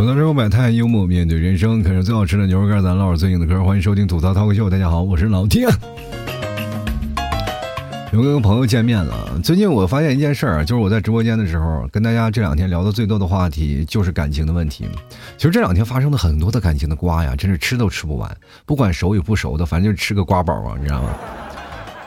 吐槽生活百态，幽默面对人生，啃着最好吃的牛肉干，咱唠着最硬的嗑。欢迎收听吐槽涛口秀，大家好，我是老天。又跟朋友见面了。最近我发现一件事儿，就是我在直播间的时候，跟大家这两天聊的最多的话题就是感情的问题。其实这两天发生的很多的感情的瓜呀，真是吃都吃不完。不管熟与不熟的，反正就是吃个瓜饱啊，你知道吗？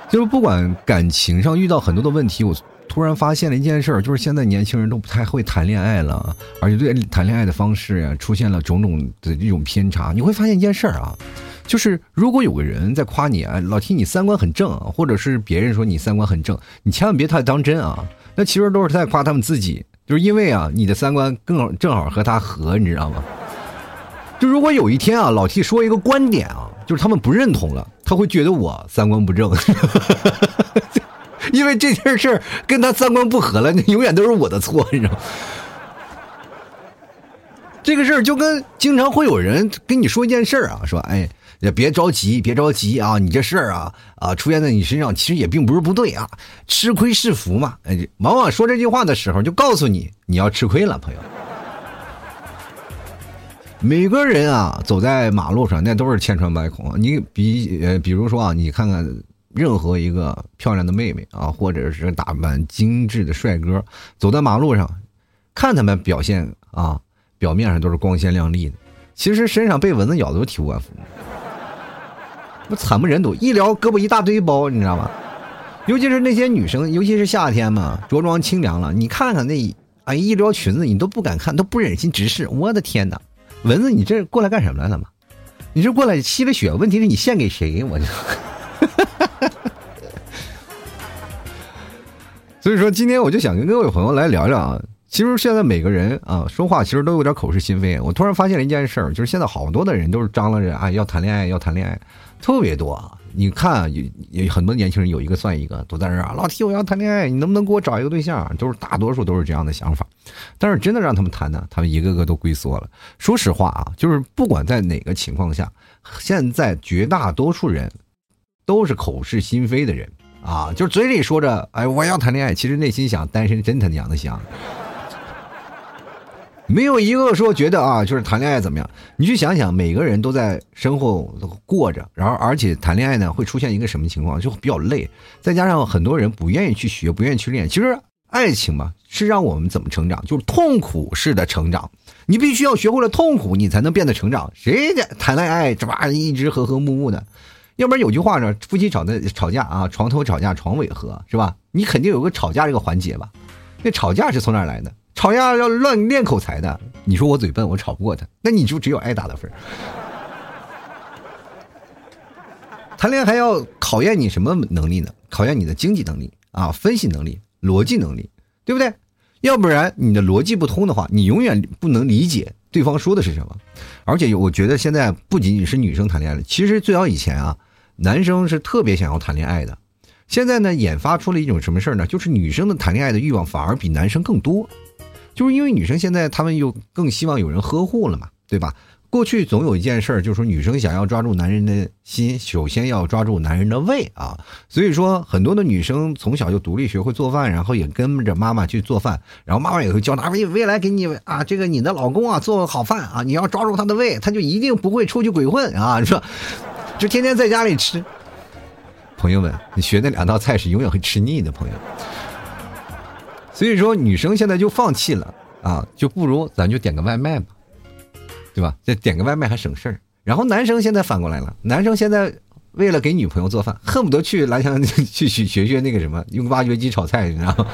就是不管感情上遇到很多的问题，我。突然发现了一件事儿，就是现在年轻人都不太会谈恋爱了，而且对谈恋爱的方式呀，出现了种种的这种偏差。你会发现一件事儿啊，就是如果有个人在夸你啊，老提你三观很正，或者是别人说你三观很正，你千万别太当真啊。那其实都是在夸他们自己，就是因为啊，你的三观更好，正好和他合，你知道吗？就如果有一天啊，老 T 说一个观点啊，就是他们不认同了，他会觉得我三观不正。因为这件事跟他三观不合了，那永远都是我的错，你知道吗？这个事儿就跟经常会有人跟你说一件事儿啊，说哎，也别着急，别着急啊，你这事儿啊啊出现在你身上，其实也并不是不对啊，吃亏是福嘛。哎，往往说这句话的时候，就告诉你你要吃亏了，朋友。每个人啊，走在马路上那都是千疮百孔。你比呃，比如说啊，你看看。任何一个漂亮的妹妹啊，或者是打扮精致的帅哥，走在马路上，看他们表现啊，表面上都是光鲜亮丽的，其实身上被蚊子咬的都体无完肤，那惨不忍睹。一撩胳膊一大堆包，你知道吗？尤其是那些女生，尤其是夏天嘛，着装清凉了，你看看那啊一撩裙子，你都不敢看，都不忍心直视。我的天哪，蚊子，你这过来干什么来了嘛？你是过来吸了血？问题是你献给谁？我就。所以说，今天我就想跟各位朋友来聊聊啊。其实现在每个人啊，说话其实都有点口是心非。我突然发现了一件事儿，就是现在好多的人都是张罗着啊，要谈恋爱，要谈恋爱，特别多啊。你看，有有很多年轻人有一个算一个，都在那儿啊，老提我要谈恋爱，你能不能给我找一个对象？都是大多数都是这样的想法。但是真的让他们谈呢，他们一个个都龟缩了。说实话啊，就是不管在哪个情况下，现在绝大多数人。都是口是心非的人啊，就嘴里说着“哎，我要谈恋爱”，其实内心想单身真他娘的香。没有一个说觉得啊，就是谈恋爱怎么样？你去想想，每个人都在身后过着，然后而且谈恋爱呢会出现一个什么情况？就比较累，再加上很多人不愿意去学，不愿意去练。其实爱情嘛，是让我们怎么成长？就是痛苦式的成长。你必须要学会了痛苦，你才能变得成长。谁家谈恋爱这吧一直和和睦睦的？要不然有句话呢，夫妻吵的吵架啊，床头吵架床尾和，是吧？你肯定有个吵架这个环节吧？那吵架是从哪来的？吵架要乱练口才的。你说我嘴笨，我吵不过他，那你就只有挨打的份儿。谈恋爱还要考验你什么能力呢？考验你的经济能力啊，分析能力、逻辑能力，对不对？要不然你的逻辑不通的话，你永远不能理解对方说的是什么。而且我觉得现在不仅仅是女生谈恋爱了，其实最早以前啊。男生是特别想要谈恋爱的，现在呢，研发出了一种什么事儿呢？就是女生的谈恋爱的欲望反而比男生更多，就是因为女生现在她们又更希望有人呵护了嘛，对吧？过去总有一件事儿，就是说女生想要抓住男人的心，首先要抓住男人的胃啊。所以说，很多的女生从小就独立学会做饭，然后也跟着妈妈去做饭，然后妈妈也会教她未未来给你啊，这个你的老公啊做好饭啊，你要抓住他的胃，他就一定不会出去鬼混啊，你说。就天天在家里吃，朋友们，你学那两道菜是永远会吃腻的，朋友。所以说，女生现在就放弃了啊，就不如咱就点个外卖吧，对吧？再点个外卖还省事儿。然后男生现在反过来了，男生现在为了给女朋友做饭，恨不得去蓝翔 去学学那个什么，用挖掘机炒菜，你知道吗？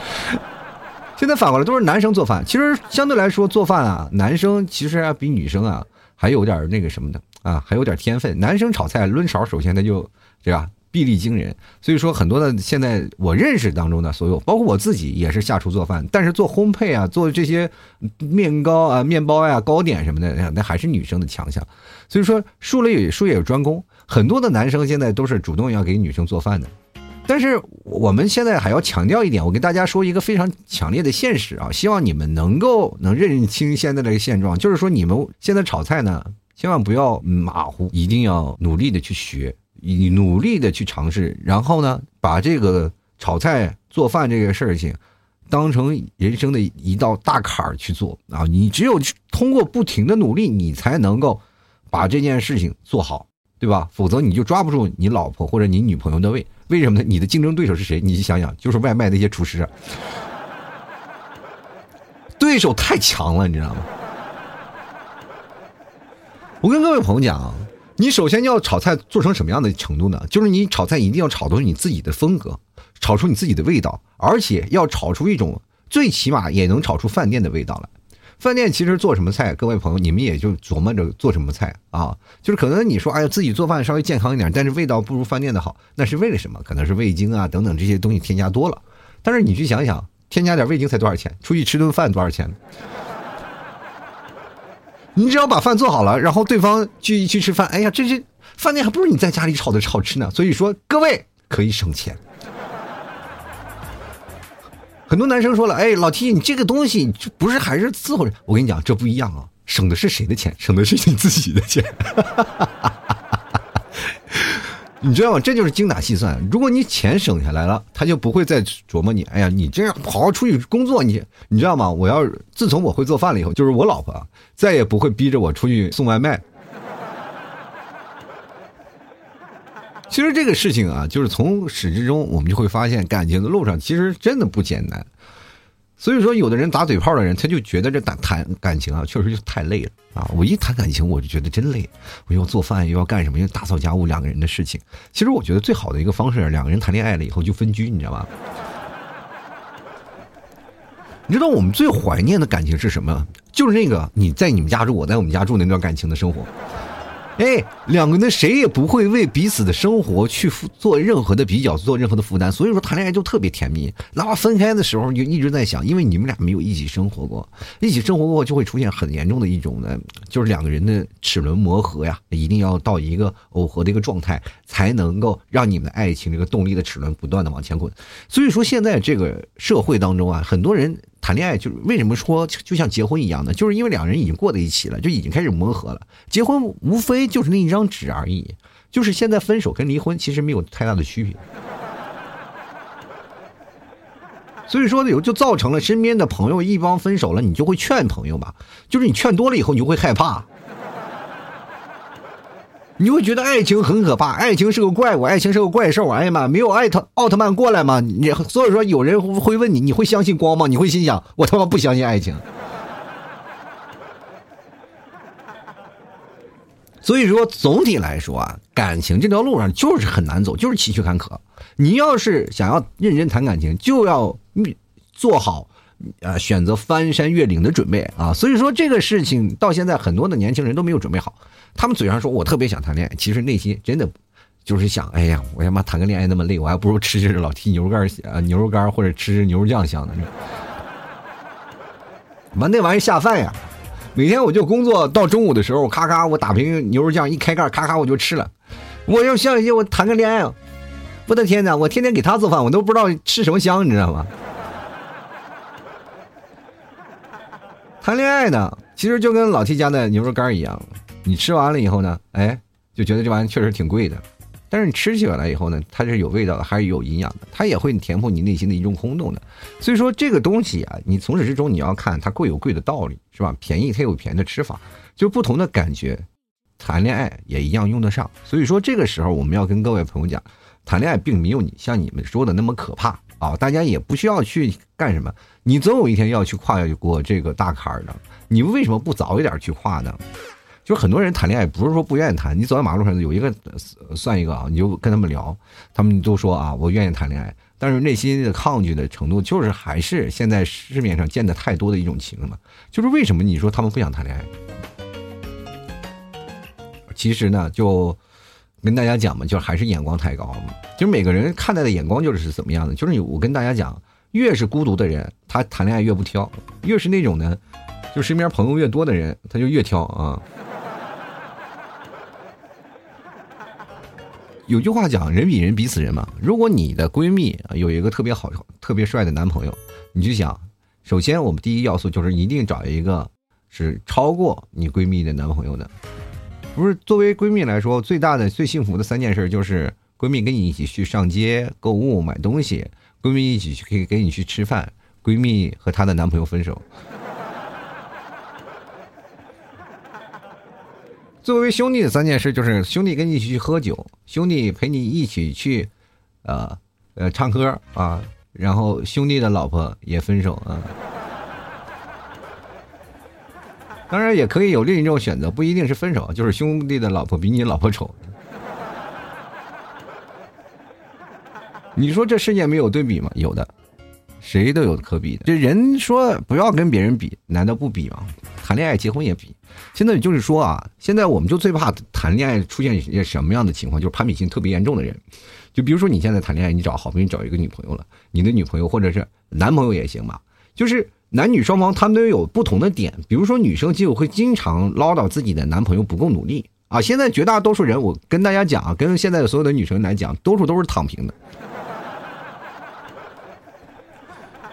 现在反过来都是男生做饭。其实相对来说，做饭啊，男生其实啊比女生啊还有点那个什么的。啊，还有点天分。男生炒菜抡勺，首先他就对吧，臂力惊人。所以说，很多的现在我认识当中的所有，包括我自己也是下厨做饭。但是做烘焙啊，做这些面糕啊、面包呀、糕点什么的，那还是女生的强项。所以说，术类术业有专攻，很多的男生现在都是主动要给女生做饭的。但是我们现在还要强调一点，我跟大家说一个非常强烈的现实啊，希望你们能够能认清现在的现状，就是说你们现在炒菜呢。千万不要马虎，一定要努力的去学，你努力的去尝试，然后呢，把这个炒菜做饭这个事情，当成人生的一道大坎儿去做啊！你只有通过不停的努力，你才能够把这件事情做好，对吧？否则你就抓不住你老婆或者你女朋友的胃。为什么呢？你的竞争对手是谁？你想想，就是外卖那些厨师，对手太强了，你知道吗？我跟各位朋友讲，你首先要炒菜做成什么样的程度呢？就是你炒菜一定要炒出你自己的风格，炒出你自己的味道，而且要炒出一种最起码也能炒出饭店的味道来。饭店其实做什么菜，各位朋友你们也就琢磨着做什么菜啊。就是可能你说，哎呀，自己做饭稍微健康一点，但是味道不如饭店的好，那是为了什么？可能是味精啊等等这些东西添加多了。但是你去想想，添加点味精才多少钱？出去吃顿饭多少钱？你只要把饭做好了，然后对方去去吃饭，哎呀，这这饭店还不如你在家里炒的好吃呢。所以说，各位可以省钱。很多男生说了，哎，老 T，你这个东西不是还是伺候着？我跟你讲，这不一样啊，省的是谁的钱？省的是你自己的钱。你知道吗？这就是精打细算。如果你钱省下来了，他就不会再琢磨你。哎呀，你这样好好出去工作，你你知道吗？我要自从我会做饭了以后，就是我老婆再也不会逼着我出去送外卖。其实这个事情啊，就是从始至终，我们就会发现，感情的路上其实真的不简单。所以说，有的人打嘴炮的人，他就觉得这谈谈感情啊，确实就太累了啊！我一谈感情，我就觉得真累。我又要做饭，又要干什么？又打扫家务，两个人的事情。其实我觉得最好的一个方式，两个人谈恋爱了以后就分居，你知道吗？你知道我们最怀念的感情是什么？就是那个你在你们家住，我在我们家住那段感情的生活。哎，两个人谁也不会为彼此的生活去做任何的比较，做任何的负担，所以说谈恋爱就特别甜蜜。哪怕分开的时候，就一直在想，因为你们俩没有一起生活过，一起生活过就会出现很严重的一种呢，就是两个人的齿轮磨合呀，一定要到一个耦合的一个状态，才能够让你们的爱情这个动力的齿轮不断的往前滚。所以说，现在这个社会当中啊，很多人。谈恋爱就是为什么说就像结婚一样呢？就是因为两人已经过在一起了，就已经开始磨合了。结婚无非就是那一张纸而已，就是现在分手跟离婚其实没有太大的区别。所以说有就造成了身边的朋友一帮分手了，你就会劝朋友吧，就是你劝多了以后，你就会害怕。你会觉得爱情很可怕，爱情是个怪物，爱情是个怪兽。哎呀妈，没有艾特奥特曼过来吗？你所以说有人会问你，你会相信光吗？你会心想，我他妈不相信爱情。所以说，总体来说啊，感情这条路上就是很难走，就是崎岖坎坷。你要是想要认真谈感情，就要做好啊选择翻山越岭的准备啊。所以说，这个事情到现在很多的年轻人都没有准备好。他们嘴上说我特别想谈恋爱，其实内心真的就是想，哎呀，我他妈谈个恋爱那么累，我还不如吃吃老 T 牛肉干啊，牛肉干或者吃牛肉酱香呢。完那玩意下饭呀！每天我就工作到中午的时候，咔咔我打瓶牛肉酱一开盖，咔咔我就吃了。我要相信我谈个恋爱，我的天哪！我天天给他做饭，我都不知道吃什么香，你知道吗？谈恋爱呢，其实就跟老 T 家的牛肉干一样。你吃完了以后呢，哎，就觉得这玩意确实挺贵的，但是你吃起来以后呢，它是有味道的，还是有营养的，它也会填补你内心的一种空洞的。所以说这个东西啊，你从始至终你要看它贵有贵的道理，是吧？便宜它有便宜的吃法，就不同的感觉，谈恋爱也一样用得上。所以说这个时候我们要跟各位朋友讲，谈恋爱并没有你像你们说的那么可怕啊，大家也不需要去干什么，你总有一天要去跨越过这个大坎儿的，你为什么不早一点去跨呢？就是很多人谈恋爱不是说不愿意谈，你走在马路上有一个算一个啊，你就跟他们聊，他们都说啊，我愿意谈恋爱，但是内心的抗拒的程度，就是还是现在市面上见的太多的一种情了。就是为什么你说他们不想谈恋爱？其实呢，就跟大家讲嘛，就还是眼光太高。就是每个人看待的眼光就是怎么样的。就是我跟大家讲，越是孤独的人，他谈恋爱越不挑；越是那种呢，就身边朋友越多的人，他就越挑啊。有句话讲，人比人比死人嘛。如果你的闺蜜有一个特别好、特别帅的男朋友，你就想，首先我们第一要素就是一定找一个是超过你闺蜜的男朋友的。不是作为闺蜜来说，最大的、最幸福的三件事就是闺蜜跟你一起去上街购物买东西，闺蜜一起去可以跟你去吃饭，闺蜜和她的男朋友分手。作为兄弟的三件事，就是兄弟跟你一起去喝酒，兄弟陪你一起去，呃呃唱歌啊，然后兄弟的老婆也分手啊。当然也可以有另一种选择，不一定是分手，就是兄弟的老婆比你老婆丑。你说这世界没有对比吗？有的，谁都有可比的。这人说不要跟别人比，难道不比吗？谈恋爱、结婚也比。现在就是说啊，现在我们就最怕谈恋爱出现一些什么样的情况，就是攀比心特别严重的人。就比如说你现在谈恋爱，你找好不容易找一个女朋友了，你的女朋友或者是男朋友也行吧，就是。男女双方他们都有不同的点，比如说女生就会经常唠叨自己的男朋友不够努力啊。现在绝大多数人，我跟大家讲啊，跟现在的所有的女生来讲，多数都是躺平的。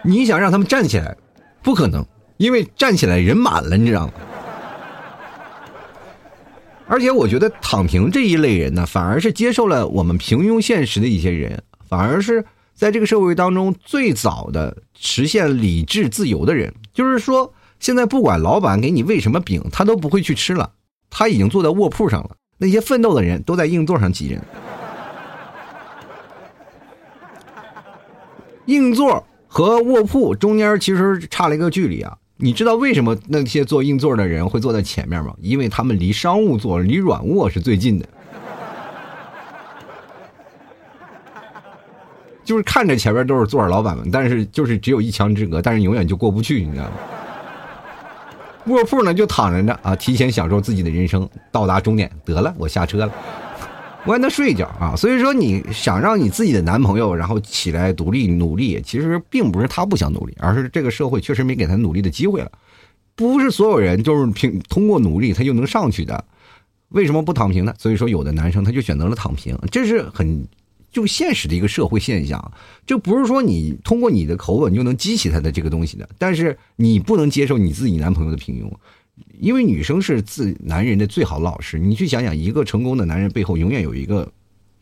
你想让他们站起来，不可能，因为站起来人满了，你知道吗？而且我觉得躺平这一类人呢，反而是接受了我们平庸现实的一些人，反而是。在这个社会当中，最早的实现理智自由的人，就是说，现在不管老板给你喂什么饼，他都不会去吃了，他已经坐在卧铺上了。那些奋斗的人都在硬座上挤人。硬座和卧铺中间其实差了一个距离啊！你知道为什么那些坐硬座的人会坐在前面吗？因为他们离商务座、离软卧是最近的。就是看着前面都是坐着老板们，但是就是只有一墙之隔，但是永远就过不去，你知道吗？卧铺呢就躺着呢啊，提前享受自己的人生，到达终点得了，我下车了，我还能睡一觉啊。所以说，你想让你自己的男朋友然后起来独立努力，其实并不是他不想努力，而是这个社会确实没给他努力的机会了。不是所有人就是凭通过努力他就能上去的，为什么不躺平呢？所以说，有的男生他就选择了躺平，这是很。就现实的一个社会现象，这不是说你通过你的口吻就能激起他的这个东西的。但是你不能接受你自己男朋友的平庸，因为女生是自男人的最好老师。你去想想，一个成功的男人背后永远有一个，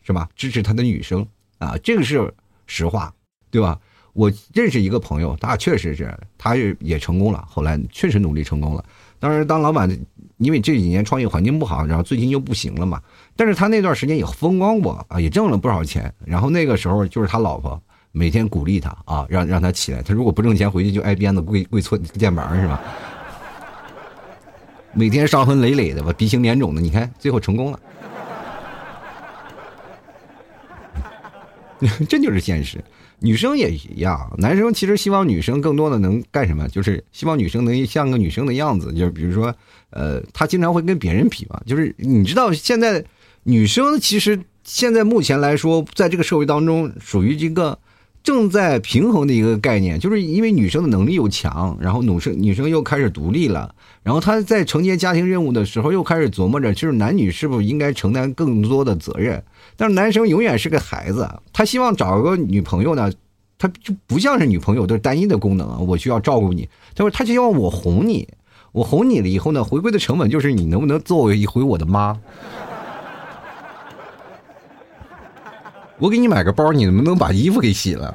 是吧？支持他的女生啊，这个是实话，对吧？我认识一个朋友，他确实是，他也也成功了，后来确实努力成功了。当然，当老板，因为这几年创业环境不好，然后最近又不行了嘛。但是他那段时间也风光过啊，也挣了不少钱。然后那个时候就是他老婆每天鼓励他啊，让让他起来。他如果不挣钱，回去就挨鞭子、跪跪搓键盘是吧？每天伤痕累累的吧，鼻青脸肿的。你看最后成功了，这就是现实。女生也一样，男生其实希望女生更多的能干什么？就是希望女生能像个女生的样子。就是比如说，呃，他经常会跟别人比嘛。就是你知道现在。女生其实现在目前来说，在这个社会当中，属于一个正在平衡的一个概念，就是因为女生的能力又强，然后女生女生又开始独立了，然后她在承接家庭任务的时候，又开始琢磨着，就是男女是不是应该承担更多的责任。但是男生永远是个孩子，他希望找个女朋友呢，他就不像是女朋友都是单一的功能啊，我需要照顾你，他说他希望我哄你，我哄你了以后呢，回归的成本就是你能不能作为一回我的妈。我给你买个包，你能不能把衣服给洗了？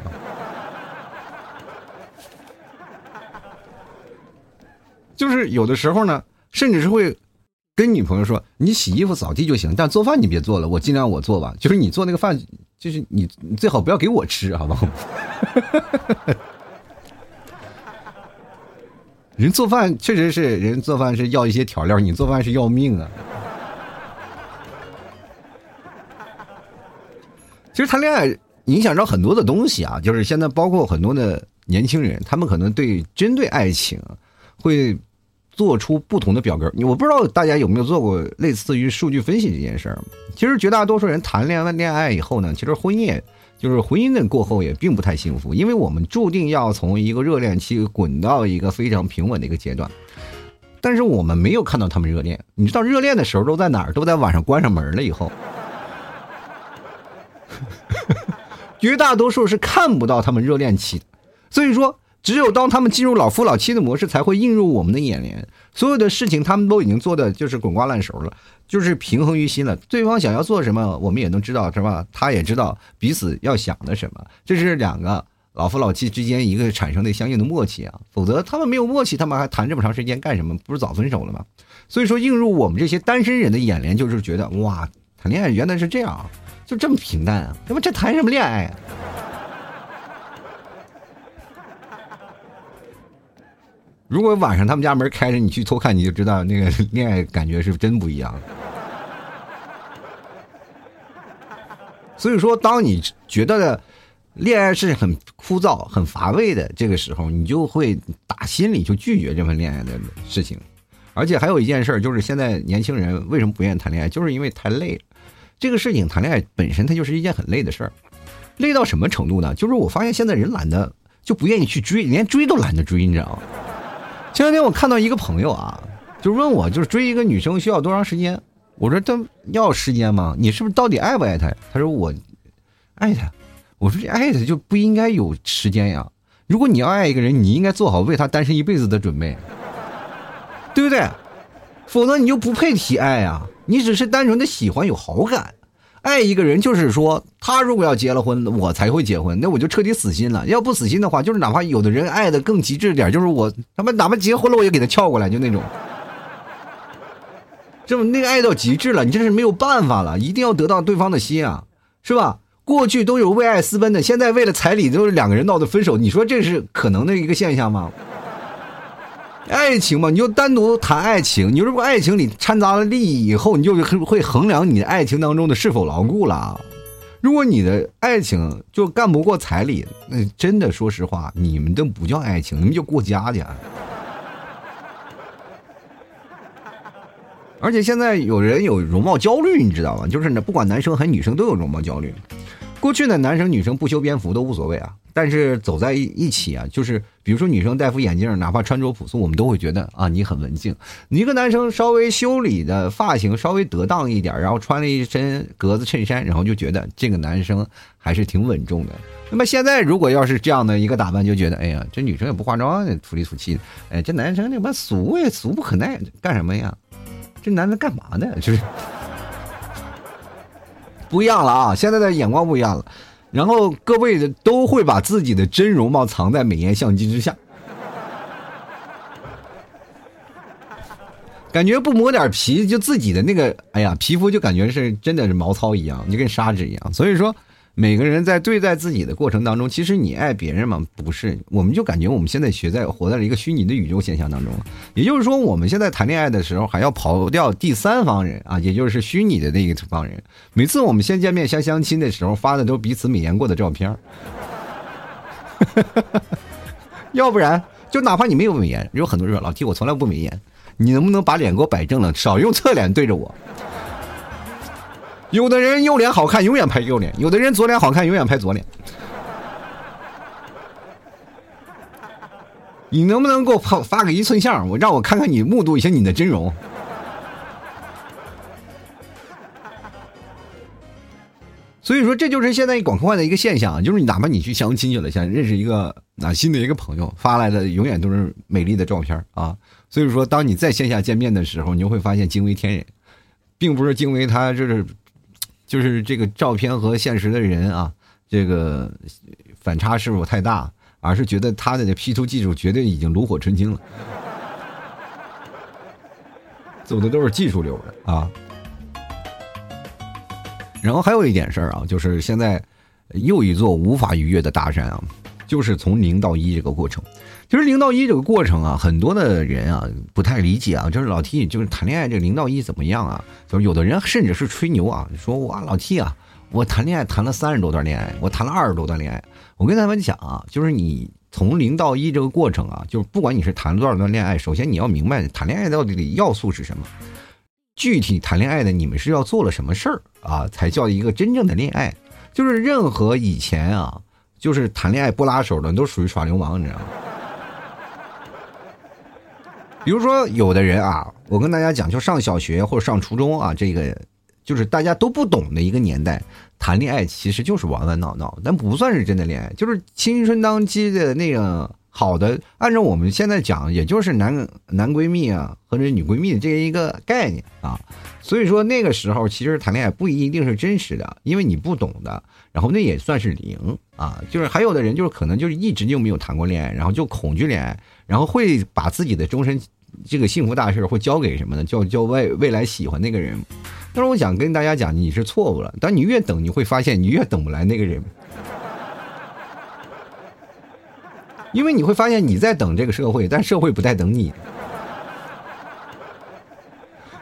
就是有的时候呢，甚至是会跟女朋友说：“你洗衣服、扫地就行，但做饭你别做了，我尽量我做吧。就是你做那个饭，就是你最好不要给我吃，好不好？” 人做饭确实是人做饭是要一些调料，你做饭是要命啊。其实谈恋爱影响着很多的东西啊，就是现在包括很多的年轻人，他们可能对针对爱情会做出不同的表格。我不知道大家有没有做过类似于数据分析这件事儿。其实绝大多数人谈恋爱恋爱以后呢，其实婚姻就是婚姻的过后也并不太幸福，因为我们注定要从一个热恋期滚到一个非常平稳的一个阶段。但是我们没有看到他们热恋，你知道热恋的时候都在哪儿？都在晚上关上门了以后。绝大多数是看不到他们热恋期的，所以说，只有当他们进入老夫老妻的模式，才会映入我们的眼帘。所有的事情，他们都已经做的就是滚瓜烂熟了，就是平衡于心了。对方想要做什么，我们也能知道，是吧？他也知道彼此要想的什么。这是两个老夫老妻之间一个产生的相应的默契啊，否则他们没有默契，他们还谈这么长时间干什么？不是早分手了吗？所以说，映入我们这些单身人的眼帘，就是觉得哇，谈恋爱原来是这样，啊就这么平淡啊！他妈这谈什么恋爱啊？如果晚上他们家门开着，你去偷看，你就知道那个恋爱感觉是真不一样。所以说，当你觉得恋爱是很枯燥、很乏味的这个时候，你就会打心里就拒绝这份恋爱的事情。而且还有一件事，就是现在年轻人为什么不愿意谈恋爱，就是因为太累了。这个事情谈恋爱本身它就是一件很累的事儿，累到什么程度呢？就是我发现现在人懒得就不愿意去追，连追都懒得追，你知道吗？前两天我看到一个朋友啊，就问我，就是追一个女生需要多长时间？我说他要时间吗？你是不是到底爱不爱她？他说我爱她。我说这爱她就不应该有时间呀。如果你要爱一个人，你应该做好为他单身一辈子的准备，对不对？否则你就不配提爱呀。你只是单纯的喜欢有好感。爱一个人就是说，他如果要结了婚，我才会结婚，那我就彻底死心了。要不死心的话，就是哪怕有的人爱的更极致点，就是我他妈哪怕结婚了，我也给他撬过来，就那种。这么那个爱到极致了，你真是没有办法了，一定要得到对方的心啊，是吧？过去都有为爱私奔的，现在为了彩礼都是两个人闹的分手，你说这是可能的一个现象吗？爱情嘛，你就单独谈爱情。你如果爱情里掺杂了利益以后，你就会衡量你的爱情当中的是否牢固了。如果你的爱情就干不过彩礼，那真的说实话，你们都不叫爱情，你们就过家家。而且现在有人有容貌焦虑，你知道吗？就是呢，不管男生还是女生都有容貌焦虑。过去呢，男生女生不修边幅都无所谓啊，但是走在一起啊，就是比如说女生戴副眼镜，哪怕穿着朴素，我们都会觉得啊，你很文静。你一个男生稍微修理的发型稍微得当一点，然后穿了一身格子衬衫，然后就觉得这个男生还是挺稳重的。那么现在如果要是这样的一个打扮，就觉得哎呀，这女生也不化妆，土里土气的，哎，这男生那妈俗也俗不可耐，干什么呀？这男的干嘛呢？就是不一样了啊！现在的眼光不一样了，然后各位的都会把自己的真容貌藏在美颜相机之下，感觉不磨点皮，就自己的那个，哎呀，皮肤就感觉是真的是毛糙一样，就跟砂纸一样。所以说。每个人在对待自己的过程当中，其实你爱别人吗，不是？我们就感觉我们现在学在活在了一个虚拟的宇宙现象当中也就是说，我们现在谈恋爱的时候还要跑掉第三方人啊，也就是虚拟的那一方人。每次我们先见面相相亲的时候发的都彼此美颜过的照片 要不然就哪怕你没有美颜，有很多人说老弟我从来不美颜，你能不能把脸给我摆正了，少用侧脸对着我？有的人右脸好看，永远拍右脸；有的人左脸好看，永远拍左脸。你能不能给我发发个一寸相，我让我看看你，目睹一下你的真容？所以说，这就是现在广阔的一个现象，就是你哪怕你去相亲去了，想认识一个啊新的一个朋友，发来的永远都是美丽的照片啊。所以说，当你在线下见面的时候，你就会发现惊为天人，并不是惊为他就是。就是这个照片和现实的人啊，这个反差是否太大？而是觉得他的 P 图技术绝对已经炉火纯青了，走的都是技术流的啊。然后还有一点事儿啊，就是现在又一座无法逾越的大山啊，就是从零到一这个过程。其实零到一这个过程啊，很多的人啊不太理解啊。就是老 T，就是谈恋爱这零到一怎么样啊？就是有的人甚至是吹牛啊，说哇老 T 啊，我谈恋爱谈了三十多段恋爱，我谈了二十多段恋爱。我跟他们讲啊，就是你从零到一这个过程啊，就是不管你是谈了多少段恋爱，首先你要明白谈恋爱到底的要素是什么，具体谈恋爱的你们是要做了什么事儿啊，才叫一个真正的恋爱。就是任何以前啊，就是谈恋爱不拉手的，都属于耍流氓，你知道吗？比如说，有的人啊，我跟大家讲，就上小学或者上初中啊，这个就是大家都不懂的一个年代，谈恋爱其实就是玩玩闹闹，但不算是真的恋爱，就是青春当期的那个好的，按照我们现在讲，也就是男男闺蜜啊，或者女闺蜜的这一个概念啊。所以说那个时候其实谈恋爱不一定是真实的，因为你不懂的，然后那也算是零啊。就是还有的人就是可能就是一直就没有谈过恋爱，然后就恐惧恋爱，然后会把自己的终身这个幸福大事会交给什么呢？叫叫未未来喜欢那个人。但是我想跟大家讲，你是错误了。当你越等，你会发现你越等不来那个人。因为你会发现你在等这个社会，但社会不在等你。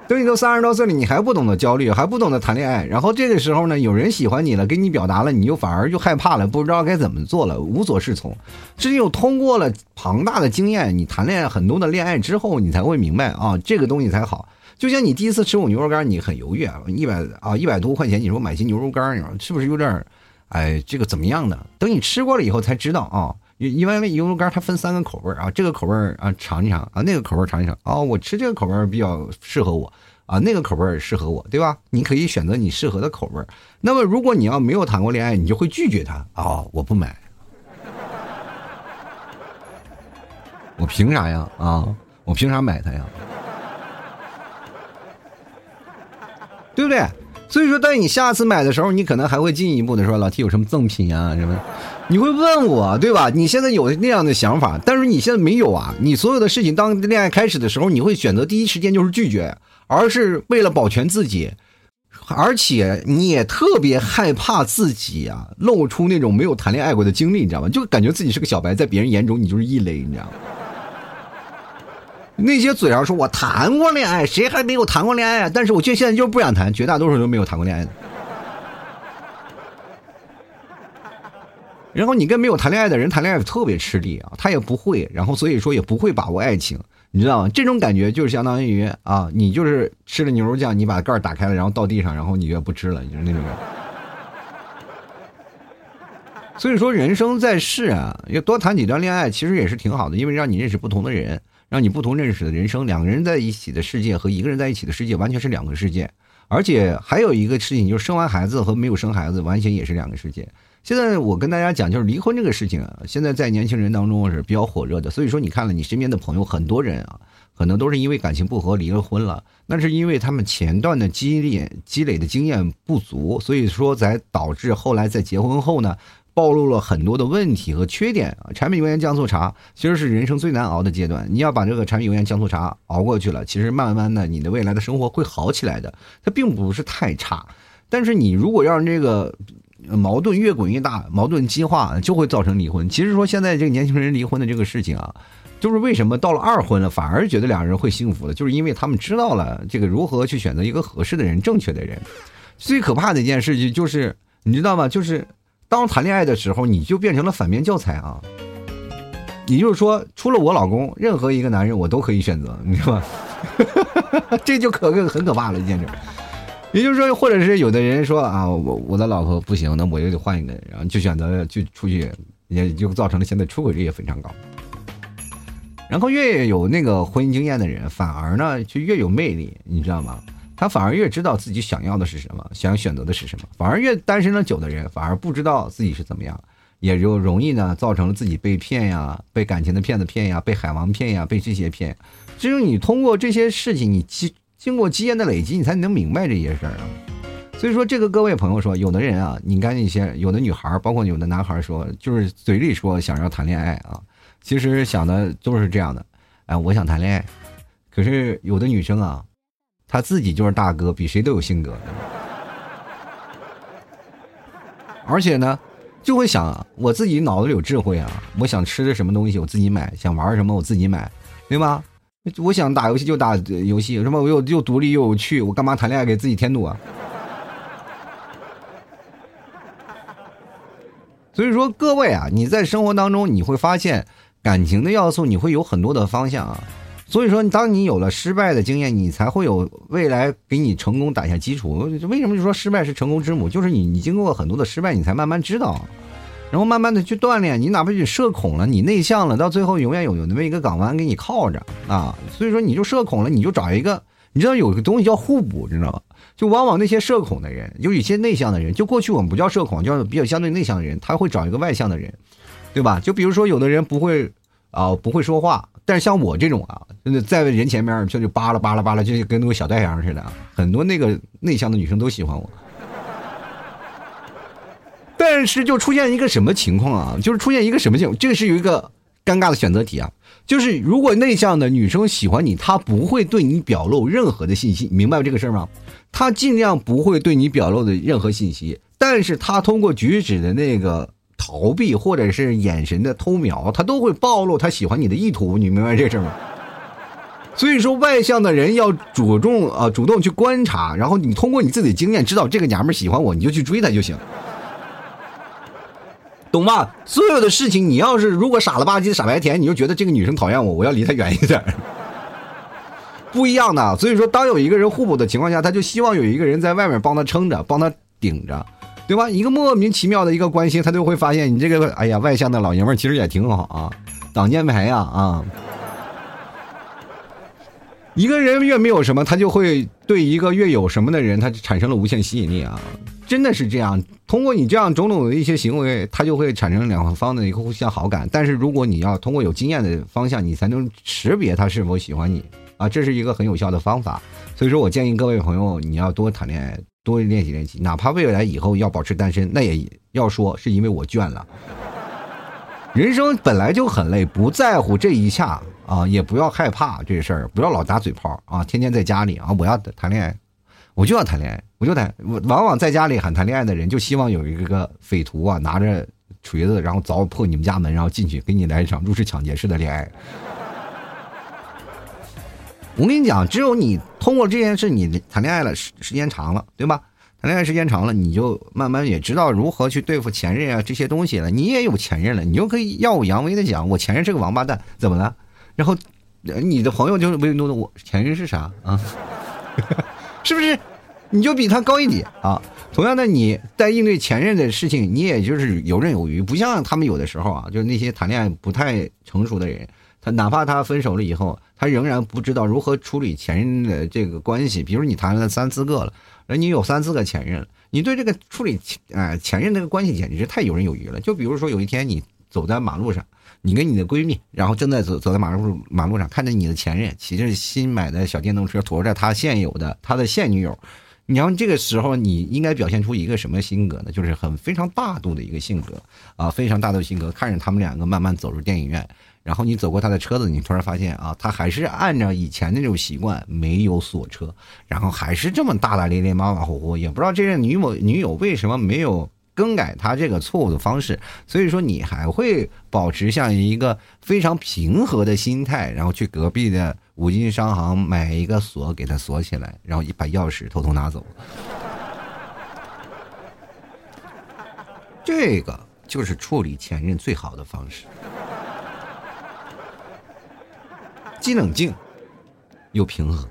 等你都三十多岁了，你还不懂得焦虑，还不懂得谈恋爱，然后这个时候呢，有人喜欢你了，给你表达了，你又反而就害怕了，不知道该怎么做了，无所适从。只有通过了庞大的经验，你谈恋爱很多的恋爱之后，你才会明白啊，这个东西才好。就像你第一次吃我牛肉干，你很犹豫啊，一百啊一百多块钱，你说买斤牛肉干，你说是不是有点，哎，这个怎么样的？等你吃过了以后才知道啊。因因为牛肉干它分三个口味啊，这个口味啊尝一尝啊，那个口味尝一尝啊，我吃这个口味比较适合我啊，那个口味适合我，对吧？你可以选择你适合的口味。那么如果你要没有谈过恋爱，你就会拒绝他啊，我不买，我凭啥呀？啊，我凭啥买它呀？对不对？所以说，当你下次买的时候，你可能还会进一步的说，老 T 有什么赠品啊什么。你会问我，对吧？你现在有那样的想法，但是你现在没有啊。你所有的事情，当恋爱开始的时候，你会选择第一时间就是拒绝，而是为了保全自己，而且你也特别害怕自己啊露出那种没有谈恋爱过的经历，你知道吗？就感觉自己是个小白，在别人眼中你就是异类，你知道吗？那些嘴上说我谈过恋爱，谁还没有谈过恋爱啊？但是我却现在就是不想谈，绝大多数都没有谈过恋爱的。然后你跟没有谈恋爱的人谈恋爱特别吃力啊，他也不会，然后所以说也不会把握爱情，你知道吗？这种感觉就是相当于啊，你就是吃了牛肉酱，你把盖儿打开了，然后倒地上，然后你就不吃了，就是那种。所以说人生在世啊，要多谈几段恋爱，其实也是挺好的，因为让你认识不同的人，让你不同认识的人生。两个人在一起的世界和一个人在一起的世界完全是两个世界，而且还有一个事情就是生完孩子和没有生孩子完全也是两个世界。现在我跟大家讲，就是离婚这个事情啊，现在在年轻人当中是比较火热的。所以说，你看了你身边的朋友，很多人啊，可能都是因为感情不和离了婚了。那是因为他们前段的积累积累的经验不足，所以说才导致后来在结婚后呢，暴露了很多的问题和缺点啊。柴米油盐酱醋茶其实是人生最难熬的阶段。你要把这个柴米油盐酱醋茶熬过去了，其实慢慢的你的未来的生活会好起来的。它并不是太差，但是你如果让这个。矛盾越滚越大，矛盾激化就会造成离婚。其实说现在这个年轻人离婚的这个事情啊，就是为什么到了二婚了反而觉得两人会幸福的，就是因为他们知道了这个如何去选择一个合适的人、正确的人。最可怕的一件事情就是，你知道吗？就是当谈恋爱的时候，你就变成了反面教材啊。也就是说，除了我老公，任何一个男人我都可以选择，你知道吗？这就可很可怕了一件事。也就是说，或者是有的人说啊，我我的老婆不行，那我就得换一个，然后就选择就出去，也就造成了现在出轨率也非常高。然后越有那个婚姻经验的人，反而呢就越有魅力，你知道吗？他反而越知道自己想要的是什么，想选择的是什么。反而越单身了久的人，反而不知道自己是怎么样，也就容易呢造成了自己被骗呀，被感情的骗子骗呀，被海王骗呀，被这些骗。只有你通过这些事情，你积。经过经验的累积，你才能明白这些事儿啊。所以说，这个各位朋友说，有的人啊，你看那些有的女孩包括有的男孩说，就是嘴里说想要谈恋爱啊，其实想的都是这样的。哎，我想谈恋爱，可是有的女生啊，他自己就是大哥，比谁都有性格，而且呢，就会想我自己脑子里有智慧啊，我想吃的什么东西我自己买，想玩什么我自己买，对吧？我想打游戏就打游戏，什么我又又独立又有趣，我干嘛谈恋爱给自己添堵啊？所以说各位啊，你在生活当中你会发现感情的要素，你会有很多的方向啊。所以说，当你有了失败的经验，你才会有未来给你成功打下基础。为什么就说失败是成功之母？就是你你经过很多的失败，你才慢慢知道。然后慢慢的去锻炼，你哪怕你社恐了，你内向了，到最后永远有有那么一个港湾给你靠着啊。所以说你就社恐了，你就找一个，你知道有个东西叫互补，知道吗？就往往那些社恐的人，有一些内向的人，就过去我们不叫社恐，叫比较相对内向的人，他会找一个外向的人，对吧？就比如说有的人不会啊，不会说话。但是像我这种啊，真的在人前面就就扒拉扒拉扒拉，就跟那个小太阳似的。很多那个内向的女生都喜欢我。但是就出现一个什么情况啊？就是出现一个什么情况？这是有一个尴尬的选择题啊。就是如果内向的女生喜欢你，她不会对你表露任何的信息，明白这个事儿吗？她尽量不会对你表露的任何信息，但是她通过举止的那个。逃避或者是眼神的偷瞄，他都会暴露他喜欢你的意图，你明白这事吗？所以说，外向的人要主动啊，主动去观察，然后你通过你自己的经验知道这个娘们喜欢我，你就去追她就行，懂吗？所有的事情，你要是如果傻了吧唧的傻白甜，你就觉得这个女生讨厌我，我要离她远一点，不一样的。所以说，当有一个人互补的情况下，他就希望有一个人在外面帮他撑着，帮他顶着。对吧？一个莫名其妙的一个关心，他就会发现你这个哎呀，外向的老爷们儿其实也挺好啊，挡箭牌呀啊！一个人越没有什么，他就会对一个越有什么的人，他产生了无限吸引力啊！真的是这样。通过你这样种种的一些行为，他就会产生两方的一个互相好感。但是如果你要通过有经验的方向，你才能识别他是否喜欢你啊，这是一个很有效的方法。所以说我建议各位朋友，你要多谈恋爱。多练习练习，哪怕未来以后要保持单身，那也要说是因为我倦了。人生本来就很累，不在乎这一下啊，也不要害怕这事儿，不要老打嘴炮啊，天天在家里啊，我要谈恋爱，我就要谈恋爱，我就谈。往往在家里喊谈恋爱的人，就希望有一个匪徒啊，拿着锤子，然后凿破你们家门，然后进去给你来一场入室抢劫式的恋爱。我跟你讲，只有你通过这件事，你谈恋爱了时时间长了，对吧？谈恋爱时间长了，你就慢慢也知道如何去对付前任啊这些东西了。你也有前任了，你就可以耀武扬威的讲，我前任是个王八蛋，怎么了？然后你的朋友就唯诺的我前任是啥啊？是不是？你就比他高一点啊？同样的，你在应对前任的事情，你也就是游刃有余，不像他们有的时候啊，就是那些谈恋爱不太成熟的人。他哪怕他分手了以后，他仍然不知道如何处理前任的这个关系。比如你谈了三四个了，而你有三四个前任了，你对这个处理前前任这个关系简直是太游刃有余了。就比如说有一天你走在马路上，你跟你的闺蜜，然后正在走走在马路马路上，看着你的前任骑着新买的小电动车驮着他现有的他的现女友，你要这个时候你应该表现出一个什么性格呢？就是很非常大度的一个性格啊，非常大度性格，看着他们两个慢慢走入电影院。然后你走过他的车子，你突然发现啊，他还是按照以前那种习惯没有锁车，然后还是这么大大咧咧、马马虎虎，也不知道这任女某女友为什么没有更改他这个错误的方式。所以说，你还会保持像一个非常平和的心态，然后去隔壁的五金商行买一个锁给他锁起来，然后一把钥匙偷偷拿走。这个就是处理前任最好的方式。既冷静又平和。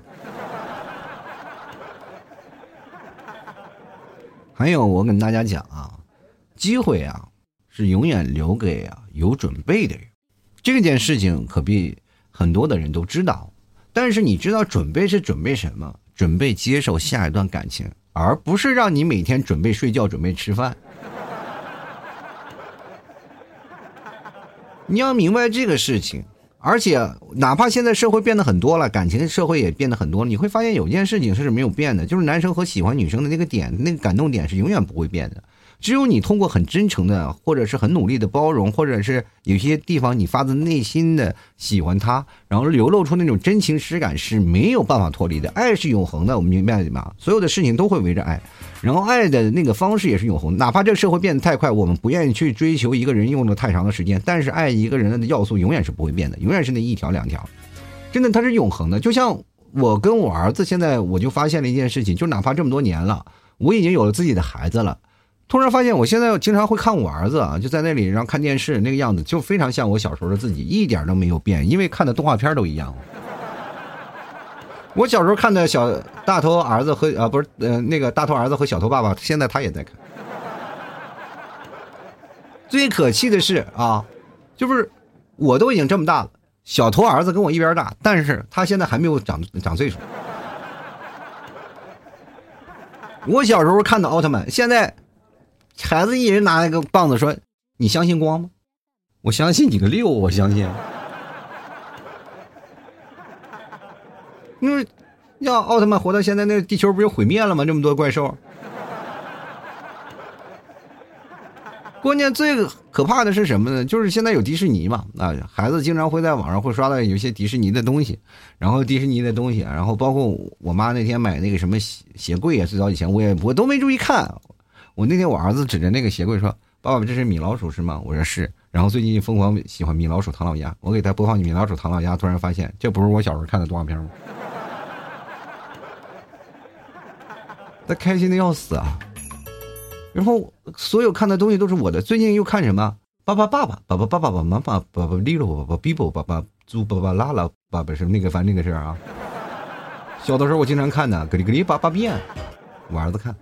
还有，我跟大家讲啊，机会啊是永远留给啊有准备的人。这件事情可比很多的人都知道，但是你知道准备是准备什么？准备接受下一段感情，而不是让你每天准备睡觉、准备吃饭。你要明白这个事情。而且，哪怕现在社会变得很多了，感情社会也变得很多了，你会发现有一件事情是没有变的，就是男生和喜欢女生的那个点，那个感动点是永远不会变的。只有你通过很真诚的，或者是很努力的包容，或者是有些地方你发自内心的喜欢他，然后流露出那种真情实感是没有办法脱离的。爱是永恒的，我们明白吗？所有的事情都会围着爱，然后爱的那个方式也是永恒。哪怕这个社会变得太快，我们不愿意去追求一个人用了太长的时间，但是爱一个人的要素永远是不会变的，永远是那一条两条，真的它是永恒的。就像我跟我儿子现在，我就发现了一件事情，就哪怕这么多年了，我已经有了自己的孩子了。突然发现，我现在经常会看我儿子啊，就在那里然后看电视，那个样子就非常像我小时候的自己，一点都没有变，因为看的动画片都一样。我小时候看的小大头儿子和啊不是呃那个大头儿子和小头爸爸，现在他也在看。最可气的是啊，就是我都已经这么大了，小头儿子跟我一边大，但是他现在还没有长长岁数。我小时候看的奥特曼，现在。孩子一人拿了个棒子说：“你相信光吗？”我相信你个六，我相信。因为要奥特曼活到现在，那个、地球不就毁灭了吗？这么多怪兽。关键最可怕的是什么呢？就是现在有迪士尼嘛，啊，孩子经常会在网上会刷到有些迪士尼的东西，然后迪士尼的东西，然后包括我妈那天买那个什么鞋鞋柜啊，最早以前我也我都没注意看，我那天我儿子指着那个鞋柜说：“爸爸，这是米老鼠是吗？”我说是。然后最近疯狂喜欢米老鼠、唐老鸭，我给他播放米老鼠、唐老鸭，突然发现这不是我小时候看的动画片吗？他开心的要死啊！然后所有看的东西都是我的。最近又看什么？爸爸爸爸爸爸爸爸爸妈妈爸爸利罗爸爸比伯爸爸猪爸爸拉拉爸爸是那个反正那个事儿啊。小的时候我经常看的，格里格里爸爸变，我儿子看。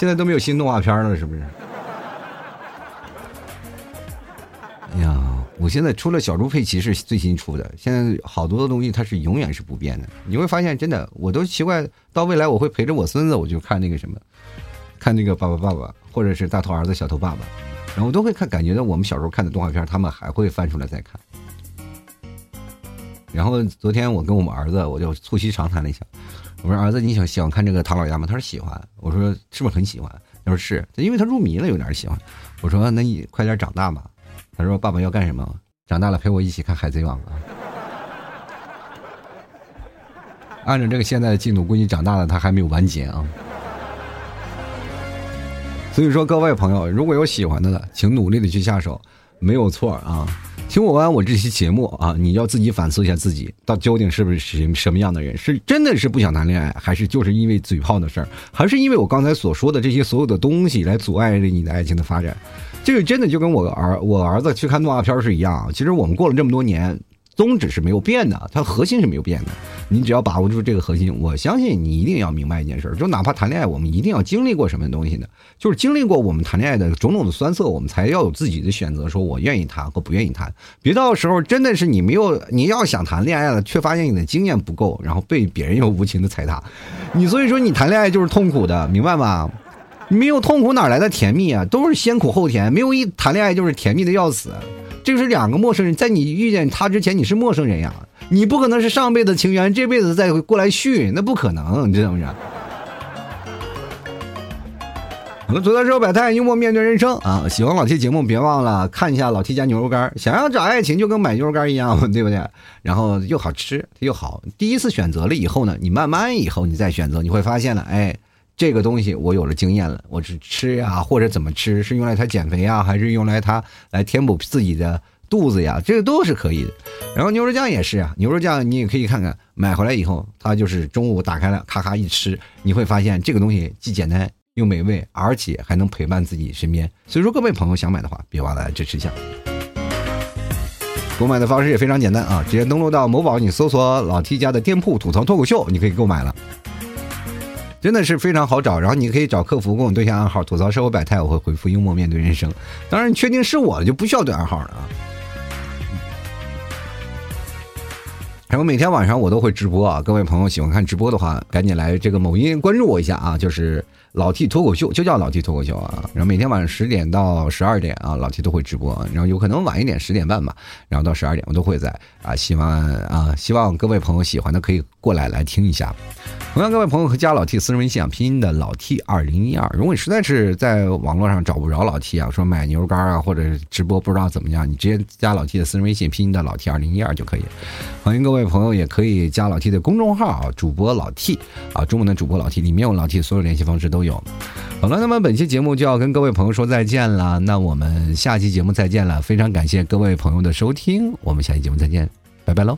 现在都没有新动画片了，是不是？哎呀，我现在除了小猪佩奇是最新出的，现在好多的东西它是永远是不变的。你会发现，真的，我都奇怪，到未来我会陪着我孙子，我就看那个什么，看那个爸爸爸爸，或者是大头儿子小头爸爸，然后都会看，感觉到我们小时候看的动画片，他们还会翻出来再看。然后昨天我跟我们儿子，我就促膝长谈了一下，我说儿子，你喜喜欢看这个唐老鸭吗？他说喜欢。我说是不是很喜欢？他说是，因为他入迷了，有点喜欢。我说那你快点长大吧。他说爸爸要干什么？长大了陪我一起看海贼王啊。按照这个现在的进度，估计长大了他还没有完结啊。所以说各位朋友，如果有喜欢的了，请努力的去下手，没有错啊。听我完我这期节目啊，你要自己反思一下自己，到究竟是不是什什么样的人？是真的是不想谈恋爱，还是就是因为嘴炮的事儿，还是因为我刚才所说的这些所有的东西来阻碍着你的爱情的发展？这个真的就跟我儿我儿子去看动画片是一样。其实我们过了这么多年。宗旨是没有变的，它核心是没有变的。你只要把握住这个核心，我相信你一定要明白一件事：就哪怕谈恋爱，我们一定要经历过什么东西呢？就是经历过我们谈恋爱的种种的酸涩，我们才要有自己的选择，说我愿意谈或不愿意谈。别到时候真的是你没有，你要想谈恋爱了，却发现你的经验不够，然后被别人又无情的踩踏。你所以说你谈恋爱就是痛苦的，明白吗？没有痛苦哪来的甜蜜啊？都是先苦后甜，没有一谈恋爱就是甜蜜的要死。这是两个陌生人，在你遇见他之前，你是陌生人呀，你不可能是上辈子情缘，这辈子再过来续，那不可能，你知道不知道？我们走到时候百态，幽默面对人生啊！喜欢老 T 节目，别忘了看一下老 T 家牛肉干。想要找爱情，就跟买牛肉干一样，对不对？然后又好吃又好。第一次选择了以后呢，你慢慢以后你再选择，你会发现了，哎。这个东西我有了经验了，我是吃呀，或者怎么吃，是用来它减肥呀，还是用来它来填补自己的肚子呀？这个都是可以的。然后牛肉酱也是啊，牛肉酱你也可以看看，买回来以后，它就是中午打开了，咔咔一吃，你会发现这个东西既简单又美味，而且还能陪伴自己身边。所以说，各位朋友想买的话，别忘了支持一下。购买的方式也非常简单啊，直接登录到某宝，你搜索老 T 家的店铺“吐槽脱口秀”，你可以购买了。真的是非常好找，然后你可以找客服跟我对下暗号，吐槽社会百态，我会回复幽默面对人生。当然，确定是我就不需要对暗号了啊。然后每天晚上我都会直播啊，各位朋友喜欢看直播的话，赶紧来这个某音关注我一下啊，就是老 T 脱口秀，就叫老 T 脱口秀啊。然后每天晚上十点到十二点啊，老 T 都会直播，然后有可能晚一点十点半吧，然后到十二点我都会在啊。希望啊，希望各位朋友喜欢的可以过来来听一下。同样，各位朋友可以加老 T 私人微信啊，拼音的老 T 二零一二。如果你实在是在网络上找不着老 T 啊，说买牛肉干啊，或者直播不知道怎么样，你直接加老 T 的私人微信，拼音的老 T 二零一二就可以。欢迎各位朋友，也可以加老 T 的公众号啊，主播老 T 啊，中文的主播老 T，里面有老 T 所有联系方式都有。好了，那么本期节目就要跟各位朋友说再见了，那我们下期节目再见了，非常感谢各位朋友的收听，我们下期节目再见，拜拜喽。